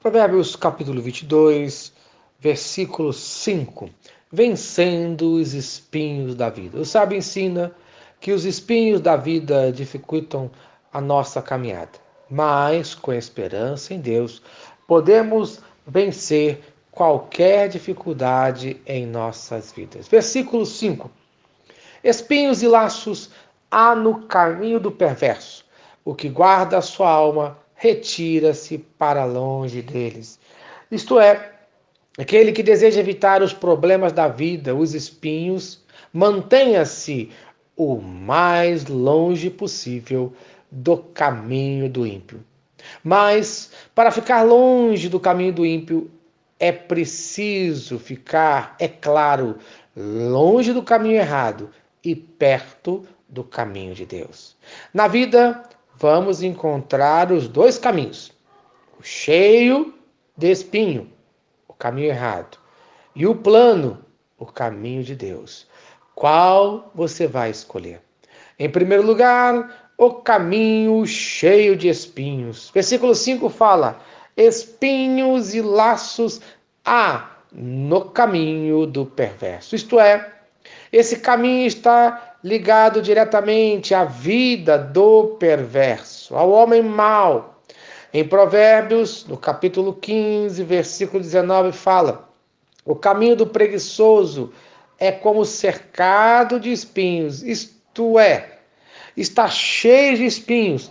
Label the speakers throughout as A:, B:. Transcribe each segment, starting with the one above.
A: Provérbios capítulo 22, versículo 5. Vencendo os espinhos da vida. O sábio ensina que os espinhos da vida dificultam a nossa caminhada, mas com esperança em Deus podemos vencer qualquer dificuldade em nossas vidas. Versículo 5. Espinhos e laços há no caminho do perverso. O que guarda a sua alma retira-se para longe deles. Isto é, aquele que deseja evitar os problemas da vida, os espinhos, mantenha-se o mais longe possível do caminho do ímpio. Mas, para ficar longe do caminho do ímpio, é preciso ficar, é claro, longe do caminho errado e perto do caminho de Deus. Na vida, vamos encontrar os dois caminhos: o cheio de espinho, o caminho errado, e o plano, o caminho de Deus. Qual você vai escolher? Em primeiro lugar, o caminho cheio de espinhos. Versículo 5 fala: espinhos e laços há no caminho do perverso. Isto é, esse caminho está ligado diretamente à vida do perverso, ao homem mau. Em Provérbios, no capítulo 15, versículo 19, fala: O caminho do preguiçoso é como cercado de espinhos, isto é, está cheio de espinhos,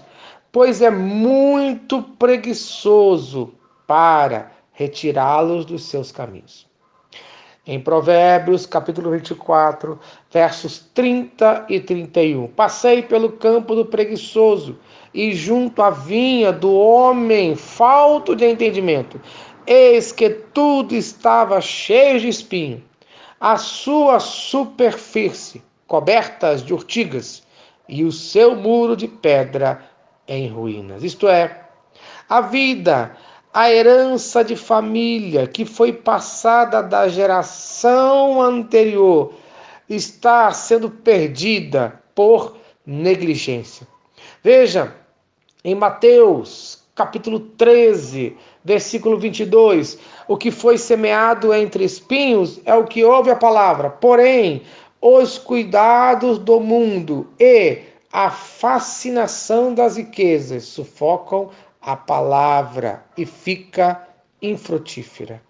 A: pois é muito preguiçoso para retirá-los dos seus caminhos em Provérbios, capítulo 24, versos 30 e 31. Passei pelo campo do preguiçoso e junto à vinha do homem falto de entendimento. Eis que tudo estava cheio de espinho, a sua superfície cobertas de urtigas e o seu muro de pedra em ruínas. Isto é, a vida a herança de família que foi passada da geração anterior está sendo perdida por negligência. Veja, em Mateus, capítulo 13, versículo 22, o que foi semeado entre espinhos é o que ouve a palavra, porém, os cuidados do mundo e a fascinação das riquezas sufocam a palavra e fica infrutífera.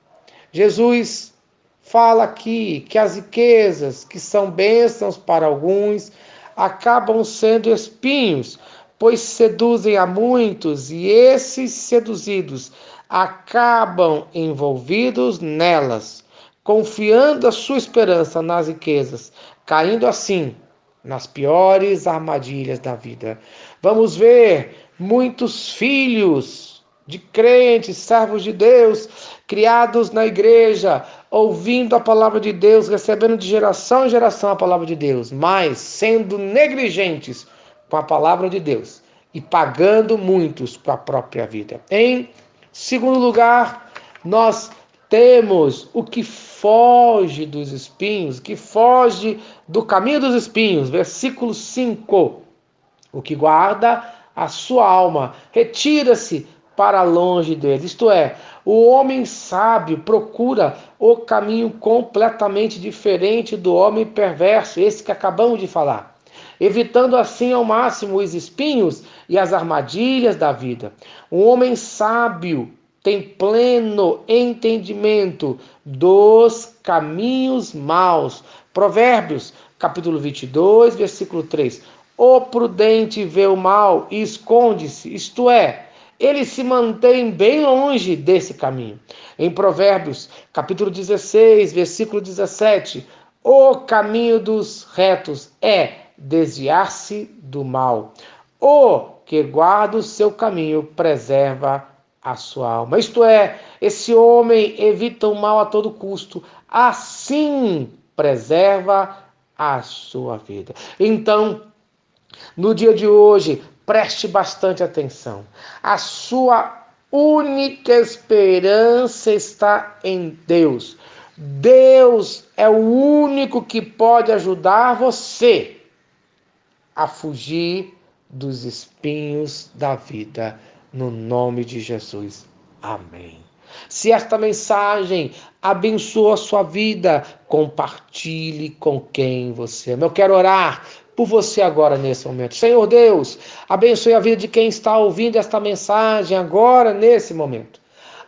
A: Jesus fala aqui que as riquezas que são bênçãos para alguns acabam sendo espinhos, pois seduzem a muitos e esses seduzidos acabam envolvidos nelas, confiando a sua esperança nas riquezas, caindo assim nas piores armadilhas da vida. Vamos ver muitos filhos de crentes, servos de Deus, criados na igreja, ouvindo a palavra de Deus, recebendo de geração em geração a palavra de Deus, mas sendo negligentes com a palavra de Deus e pagando muitos com a própria vida. Em segundo lugar, nós temos o que foge dos espinhos, que foge do caminho dos espinhos, versículo 5. O que guarda a sua alma, retira-se para longe dele. Isto é, o homem sábio procura o caminho completamente diferente do homem perverso, esse que acabamos de falar, evitando assim ao máximo os espinhos e as armadilhas da vida. O homem sábio tem pleno entendimento dos caminhos maus. Provérbios, capítulo 22, versículo 3. O prudente vê o mal e esconde-se, isto é, ele se mantém bem longe desse caminho. Em Provérbios, capítulo 16, versículo 17, o caminho dos retos é desviar-se do mal. O que guarda o seu caminho preserva a sua alma. Isto é, esse homem evita o mal a todo custo, assim preserva a sua vida. Então, no dia de hoje, preste bastante atenção. A sua única esperança está em Deus. Deus é o único que pode ajudar você a fugir dos espinhos da vida, no nome de Jesus. Amém. Se esta mensagem abençoa a sua vida, compartilhe com quem você ama. Eu quero orar por você agora nesse momento. Senhor Deus, abençoe a vida de quem está ouvindo esta mensagem agora nesse momento.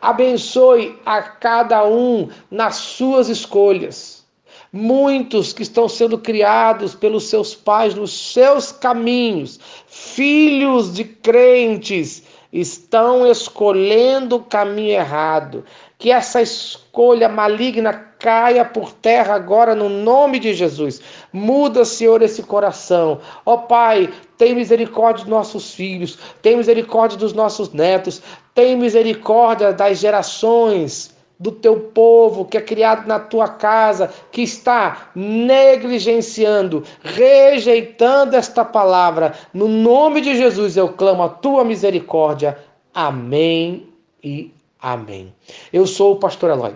A: Abençoe a cada um nas suas escolhas. Muitos que estão sendo criados pelos seus pais nos seus caminhos, filhos de crentes, estão escolhendo o caminho errado. Que essa escolha maligna caia por terra agora no nome de Jesus. Muda, Senhor, esse coração. Ó oh, Pai, tem misericórdia dos nossos filhos, tem misericórdia dos nossos netos, tem misericórdia das gerações do teu povo que é criado na tua casa, que está negligenciando, rejeitando esta palavra. No nome de Jesus eu clamo a tua misericórdia. Amém e amém. Eu sou o pastor Eloy.